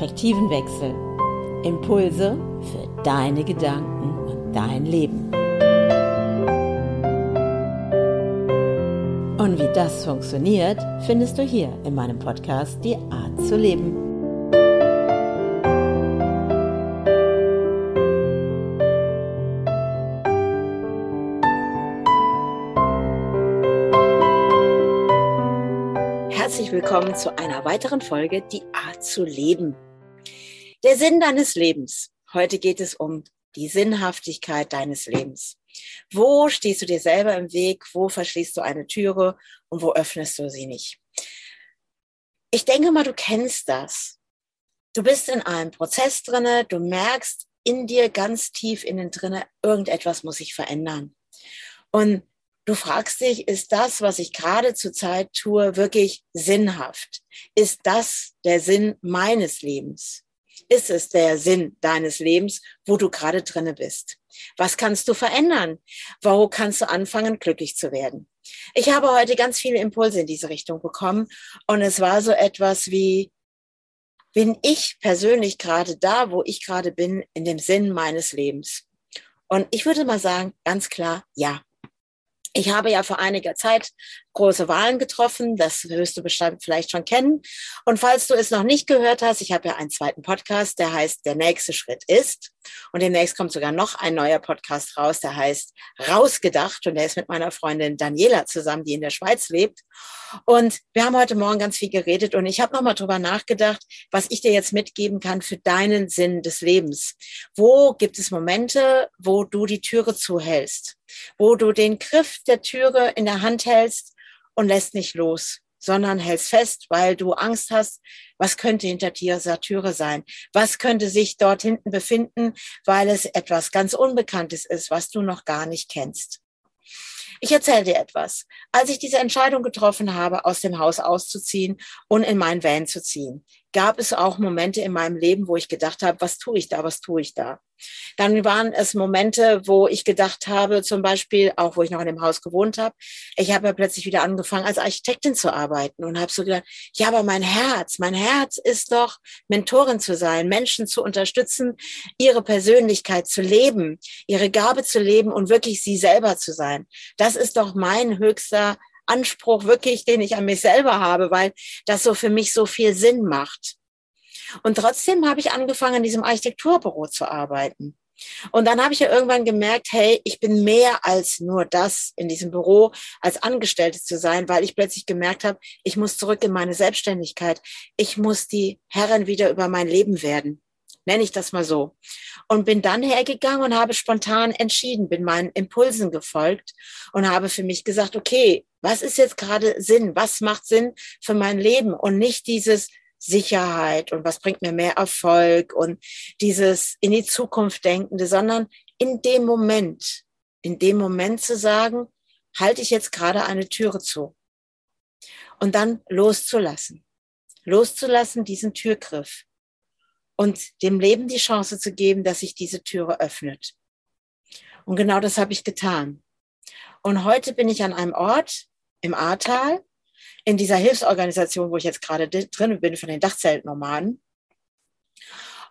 Perspektivenwechsel. Impulse für deine Gedanken und dein Leben. Und wie das funktioniert, findest du hier in meinem Podcast Die Art zu leben. Herzlich willkommen zu einer weiteren Folge Die Art zu leben. Der Sinn deines Lebens. Heute geht es um die Sinnhaftigkeit deines Lebens. Wo stehst du dir selber im Weg? Wo verschließt du eine Türe und wo öffnest du sie nicht? Ich denke mal, du kennst das. Du bist in einem Prozess drinne, du merkst in dir ganz tief innen drinne, irgendetwas muss sich verändern. Und du fragst dich, ist das, was ich gerade zur Zeit tue, wirklich sinnhaft? Ist das der Sinn meines Lebens? Ist es der Sinn deines Lebens, wo du gerade drinne bist? Was kannst du verändern? Wo kannst du anfangen, glücklich zu werden? Ich habe heute ganz viele Impulse in diese Richtung bekommen und es war so etwas wie, bin ich persönlich gerade da, wo ich gerade bin, in dem Sinn meines Lebens? Und ich würde mal sagen, ganz klar, ja. Ich habe ja vor einiger Zeit große Wahlen getroffen. Das wirst du bestimmt vielleicht schon kennen. Und falls du es noch nicht gehört hast, ich habe ja einen zweiten Podcast, der heißt Der nächste Schritt ist. Und demnächst kommt sogar noch ein neuer Podcast raus, der heißt Rausgedacht. Und der ist mit meiner Freundin Daniela zusammen, die in der Schweiz lebt. Und wir haben heute Morgen ganz viel geredet und ich habe nochmal drüber nachgedacht, was ich dir jetzt mitgeben kann für deinen Sinn des Lebens. Wo gibt es Momente, wo du die Türe zuhältst? Wo du den Griff der Türe in der Hand hältst und lässt nicht los, sondern hältst fest, weil du Angst hast, was könnte hinter dieser Türe sein? Was könnte sich dort hinten befinden, weil es etwas ganz Unbekanntes ist, was du noch gar nicht kennst? Ich erzähle dir etwas. Als ich diese Entscheidung getroffen habe, aus dem Haus auszuziehen und in mein Van zu ziehen, gab es auch Momente in meinem Leben, wo ich gedacht habe, was tue ich da, was tue ich da? Dann waren es Momente, wo ich gedacht habe, zum Beispiel, auch wo ich noch in dem Haus gewohnt habe, ich habe ja plötzlich wieder angefangen, als Architektin zu arbeiten und habe so gedacht, ja, aber mein Herz, mein Herz ist doch, Mentorin zu sein, Menschen zu unterstützen, ihre Persönlichkeit zu leben, ihre Gabe zu leben und wirklich sie selber zu sein. Das ist doch mein höchster Anspruch wirklich, den ich an mich selber habe, weil das so für mich so viel Sinn macht. Und trotzdem habe ich angefangen, in diesem Architekturbüro zu arbeiten. Und dann habe ich ja irgendwann gemerkt, hey, ich bin mehr als nur das in diesem Büro als Angestellte zu sein, weil ich plötzlich gemerkt habe, ich muss zurück in meine Selbstständigkeit. Ich muss die Herrin wieder über mein Leben werden. Nenne ich das mal so. Und bin dann hergegangen und habe spontan entschieden, bin meinen Impulsen gefolgt und habe für mich gesagt, okay, was ist jetzt gerade Sinn? Was macht Sinn für mein Leben? Und nicht dieses Sicherheit und was bringt mir mehr Erfolg und dieses in die Zukunft denkende, sondern in dem Moment, in dem Moment zu sagen, halte ich jetzt gerade eine Türe zu. Und dann loszulassen. Loszulassen, diesen Türgriff. Und dem Leben die Chance zu geben, dass sich diese Türe öffnet. Und genau das habe ich getan. Und heute bin ich an einem Ort, im Ahrtal, in dieser Hilfsorganisation, wo ich jetzt gerade drin bin, von den Dachzeltnomaden.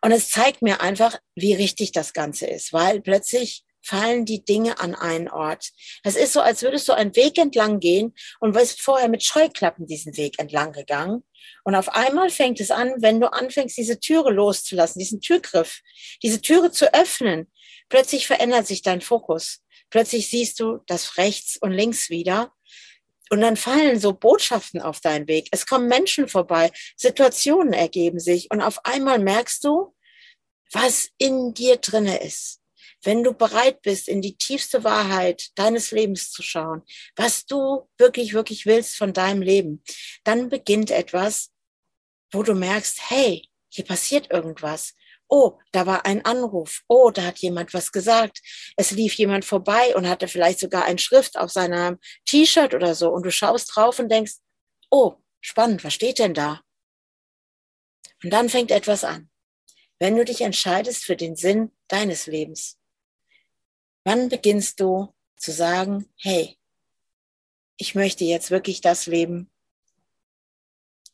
Und es zeigt mir einfach, wie richtig das Ganze ist, weil plötzlich fallen die Dinge an einen Ort. Das ist so, als würdest du einen Weg entlang gehen und bist vorher mit Scheuklappen diesen Weg entlang gegangen. Und auf einmal fängt es an, wenn du anfängst, diese Türe loszulassen, diesen Türgriff, diese Türe zu öffnen, plötzlich verändert sich dein Fokus. Plötzlich siehst du das rechts und links wieder und dann fallen so Botschaften auf deinen Weg. Es kommen Menschen vorbei, Situationen ergeben sich und auf einmal merkst du, was in dir drinne ist. Wenn du bereit bist, in die tiefste Wahrheit deines Lebens zu schauen, was du wirklich, wirklich willst von deinem Leben, dann beginnt etwas, wo du merkst, hey, hier passiert irgendwas oh, da war ein Anruf, oh, da hat jemand was gesagt, es lief jemand vorbei und hatte vielleicht sogar ein Schrift auf seinem T-Shirt oder so und du schaust drauf und denkst, oh, spannend, was steht denn da? Und dann fängt etwas an. Wenn du dich entscheidest für den Sinn deines Lebens, wann beginnst du zu sagen, hey, ich möchte jetzt wirklich das leben,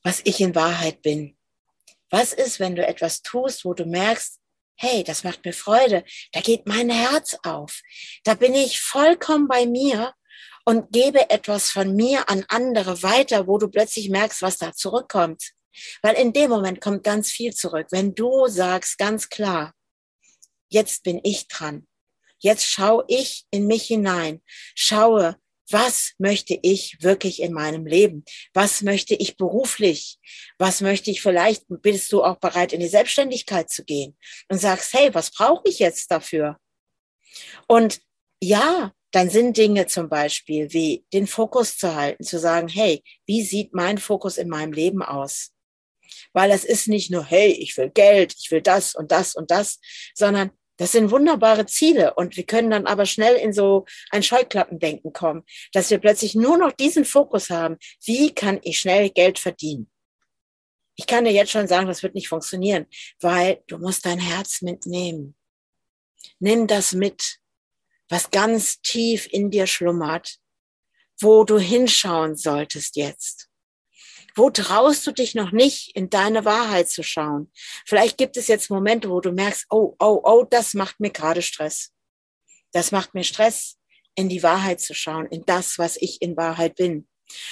was ich in Wahrheit bin. Was ist, wenn du etwas tust, wo du merkst, hey, das macht mir Freude, da geht mein Herz auf, da bin ich vollkommen bei mir und gebe etwas von mir an andere weiter, wo du plötzlich merkst, was da zurückkommt. Weil in dem Moment kommt ganz viel zurück. Wenn du sagst ganz klar, jetzt bin ich dran. Jetzt schaue ich in mich hinein, schaue, was möchte ich wirklich in meinem Leben? Was möchte ich beruflich? Was möchte ich vielleicht, bist du auch bereit, in die Selbstständigkeit zu gehen und sagst, hey, was brauche ich jetzt dafür? Und ja, dann sind Dinge zum Beispiel wie den Fokus zu halten, zu sagen, hey, wie sieht mein Fokus in meinem Leben aus? Weil es ist nicht nur, hey, ich will Geld, ich will das und das und das, sondern das sind wunderbare Ziele und wir können dann aber schnell in so ein Scheuklappendenken kommen, dass wir plötzlich nur noch diesen Fokus haben. Wie kann ich schnell Geld verdienen? Ich kann dir jetzt schon sagen, das wird nicht funktionieren, weil du musst dein Herz mitnehmen. Nimm das mit, was ganz tief in dir schlummert, wo du hinschauen solltest jetzt. Wo traust du dich noch nicht, in deine Wahrheit zu schauen? Vielleicht gibt es jetzt Momente, wo du merkst, oh, oh, oh, das macht mir gerade Stress. Das macht mir Stress, in die Wahrheit zu schauen, in das, was ich in Wahrheit bin.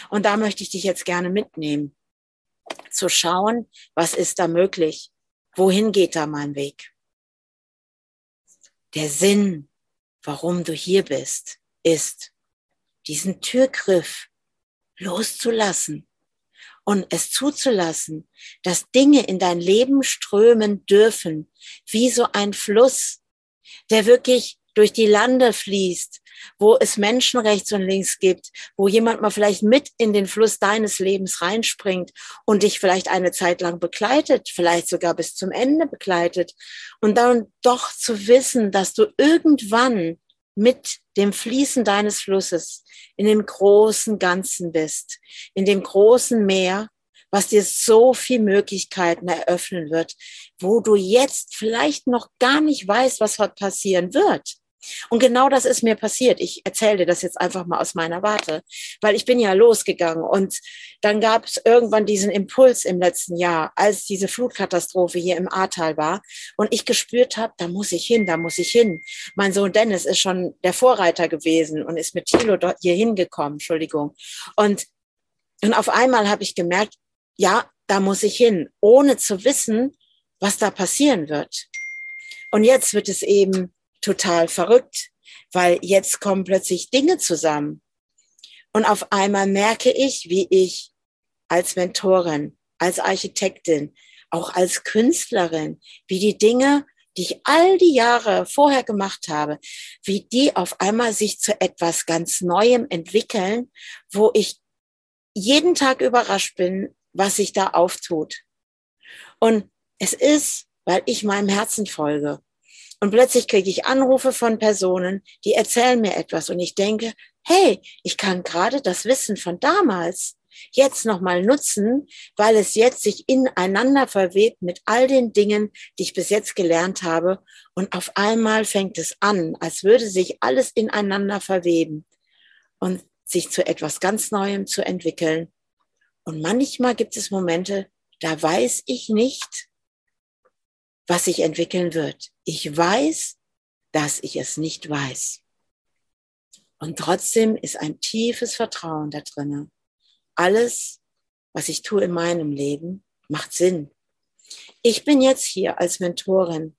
Und da möchte ich dich jetzt gerne mitnehmen, zu schauen, was ist da möglich? Wohin geht da mein Weg? Der Sinn, warum du hier bist, ist, diesen Türgriff loszulassen und es zuzulassen, dass Dinge in dein Leben strömen dürfen, wie so ein Fluss, der wirklich durch die Lande fließt, wo es Menschen rechts und links gibt, wo jemand mal vielleicht mit in den Fluss deines Lebens reinspringt und dich vielleicht eine Zeit lang begleitet, vielleicht sogar bis zum Ende begleitet. Und dann doch zu wissen, dass du irgendwann mit dem Fließen deines Flusses in dem großen Ganzen bist, in dem großen Meer, was dir so viel Möglichkeiten eröffnen wird, wo du jetzt vielleicht noch gar nicht weißt, was passieren wird. Und genau das ist mir passiert. Ich erzähle dir das jetzt einfach mal aus meiner Warte, weil ich bin ja losgegangen und dann gab es irgendwann diesen Impuls im letzten Jahr, als diese Flutkatastrophe hier im Ahrtal war und ich gespürt habe, da muss ich hin, da muss ich hin. Mein Sohn Dennis ist schon der Vorreiter gewesen und ist mit Thilo hier hingekommen, Entschuldigung. Und, und auf einmal habe ich gemerkt, ja, da muss ich hin, ohne zu wissen, was da passieren wird. Und jetzt wird es eben total verrückt, weil jetzt kommen plötzlich Dinge zusammen. Und auf einmal merke ich, wie ich als Mentorin, als Architektin, auch als Künstlerin, wie die Dinge, die ich all die Jahre vorher gemacht habe, wie die auf einmal sich zu etwas ganz Neuem entwickeln, wo ich jeden Tag überrascht bin, was sich da auftut. Und es ist, weil ich meinem Herzen folge. Und plötzlich kriege ich Anrufe von Personen, die erzählen mir etwas und ich denke, hey, ich kann gerade das Wissen von damals jetzt nochmal nutzen, weil es jetzt sich ineinander verwebt mit all den Dingen, die ich bis jetzt gelernt habe. Und auf einmal fängt es an, als würde sich alles ineinander verweben und sich zu etwas ganz Neuem zu entwickeln. Und manchmal gibt es Momente, da weiß ich nicht, was sich entwickeln wird. Ich weiß, dass ich es nicht weiß. Und trotzdem ist ein tiefes Vertrauen da drinnen. Alles, was ich tue in meinem Leben, macht Sinn. Ich bin jetzt hier als Mentorin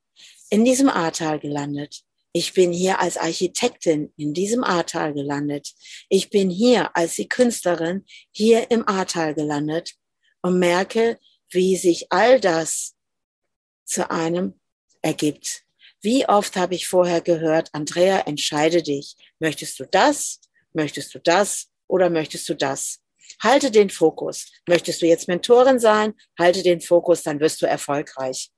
in diesem Ahrtal gelandet. Ich bin hier als Architektin in diesem Ahrtal gelandet. Ich bin hier als die Künstlerin hier im Ahrtal gelandet und merke, wie sich all das zu einem ergibt. Wie oft habe ich vorher gehört, Andrea, entscheide dich. Möchtest du das? Möchtest du das? Oder möchtest du das? Halte den Fokus. Möchtest du jetzt Mentorin sein? Halte den Fokus, dann wirst du erfolgreich.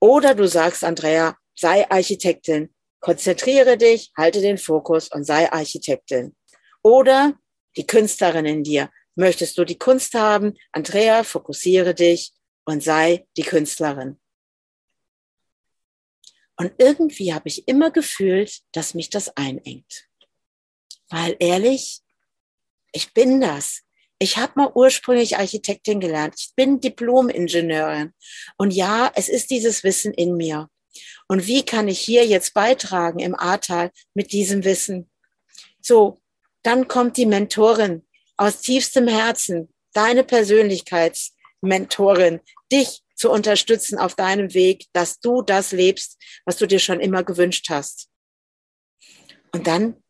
Oder du sagst, Andrea, sei Architektin. Konzentriere dich, halte den Fokus und sei Architektin. Oder die Künstlerin in dir. Möchtest du die Kunst haben? Andrea, fokussiere dich und sei die Künstlerin. Und irgendwie habe ich immer gefühlt, dass mich das einengt. Weil ehrlich, ich bin das. Ich habe mal ursprünglich Architektin gelernt. Ich bin Diplom-Ingenieurin. Und ja, es ist dieses Wissen in mir. Und wie kann ich hier jetzt beitragen im Ahrtal mit diesem Wissen? So, dann kommt die Mentorin aus tiefstem Herzen, deine Persönlichkeitsmentorin, dich zu unterstützen auf deinem Weg, dass du das lebst, was du dir schon immer gewünscht hast. Und dann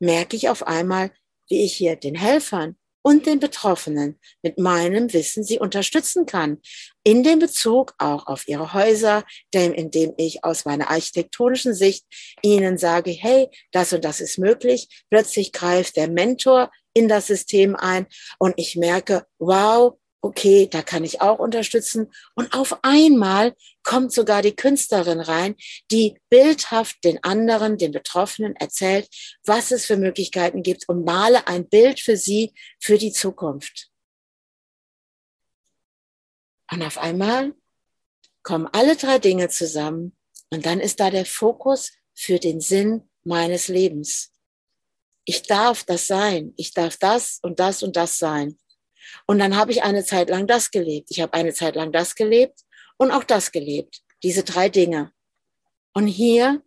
merke ich auf einmal, wie ich hier den Helfern und den Betroffenen mit meinem Wissen sie unterstützen kann. In dem Bezug auch auf ihre Häuser, indem ich aus meiner architektonischen Sicht ihnen sage, hey, das und das ist möglich. Plötzlich greift der Mentor in das System ein und ich merke, wow, okay, da kann ich auch unterstützen. Und auf einmal kommt sogar die Künstlerin rein, die bildhaft den anderen, den Betroffenen erzählt, was es für Möglichkeiten gibt und male ein Bild für sie, für die Zukunft. Und auf einmal kommen alle drei Dinge zusammen und dann ist da der Fokus für den Sinn meines Lebens. Ich darf das sein. Ich darf das und das und das sein. Und dann habe ich eine Zeit lang das gelebt. Ich habe eine Zeit lang das gelebt und auch das gelebt. Diese drei Dinge. Und hier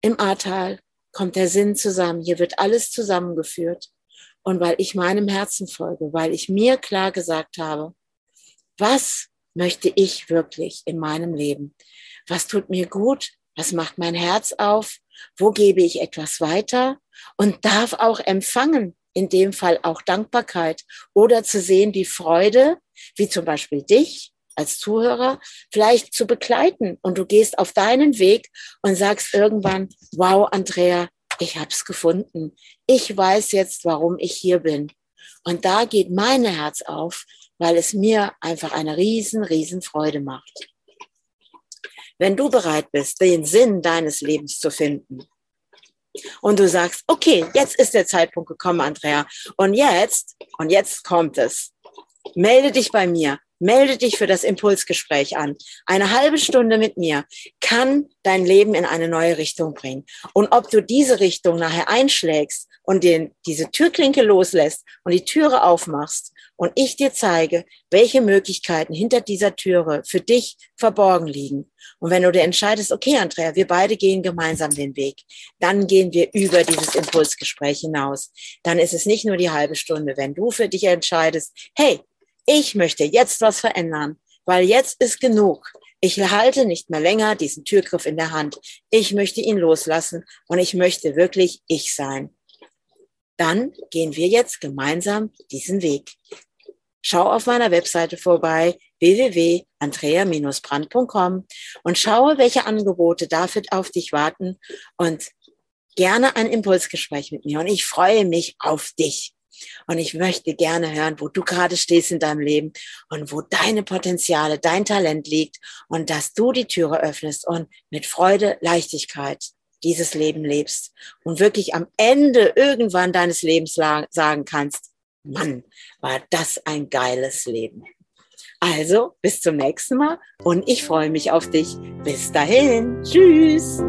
im Ahrtal kommt der Sinn zusammen. Hier wird alles zusammengeführt. Und weil ich meinem Herzen folge, weil ich mir klar gesagt habe, was möchte ich wirklich in meinem Leben? Was tut mir gut? Was macht mein Herz auf? Wo gebe ich etwas weiter? Und darf auch empfangen, in dem Fall auch Dankbarkeit oder zu sehen, die Freude, wie zum Beispiel dich als Zuhörer, vielleicht zu begleiten und du gehst auf deinen Weg und sagst irgendwann, wow, Andrea, ich habe es gefunden. Ich weiß jetzt, warum ich hier bin. Und da geht mein Herz auf, weil es mir einfach eine riesen, riesen Freude macht. Wenn du bereit bist, den Sinn deines Lebens zu finden, und du sagst, okay, jetzt ist der Zeitpunkt gekommen, Andrea. Und jetzt, und jetzt kommt es. Melde dich bei mir. Melde dich für das Impulsgespräch an. Eine halbe Stunde mit mir kann dein Leben in eine neue Richtung bringen. Und ob du diese Richtung nachher einschlägst und den, diese Türklinke loslässt und die Türe aufmachst und ich dir zeige, welche Möglichkeiten hinter dieser Türe für dich verborgen liegen. Und wenn du dir entscheidest, okay, Andrea, wir beide gehen gemeinsam den Weg, dann gehen wir über dieses Impulsgespräch hinaus. Dann ist es nicht nur die halbe Stunde. Wenn du für dich entscheidest, hey, ich möchte jetzt was verändern, weil jetzt ist genug. Ich halte nicht mehr länger diesen Türgriff in der Hand. Ich möchte ihn loslassen und ich möchte wirklich ich sein. Dann gehen wir jetzt gemeinsam diesen Weg. Schau auf meiner Webseite vorbei www.andrea-brand.com und schaue, welche Angebote dafür auf dich warten und gerne ein Impulsgespräch mit mir. Und ich freue mich auf dich. Und ich möchte gerne hören, wo du gerade stehst in deinem Leben und wo deine Potenziale, dein Talent liegt und dass du die Türe öffnest und mit Freude, Leichtigkeit dieses Leben lebst und wirklich am Ende irgendwann deines Lebens sagen kannst, Mann, war das ein geiles Leben. Also, bis zum nächsten Mal und ich freue mich auf dich. Bis dahin. Tschüss.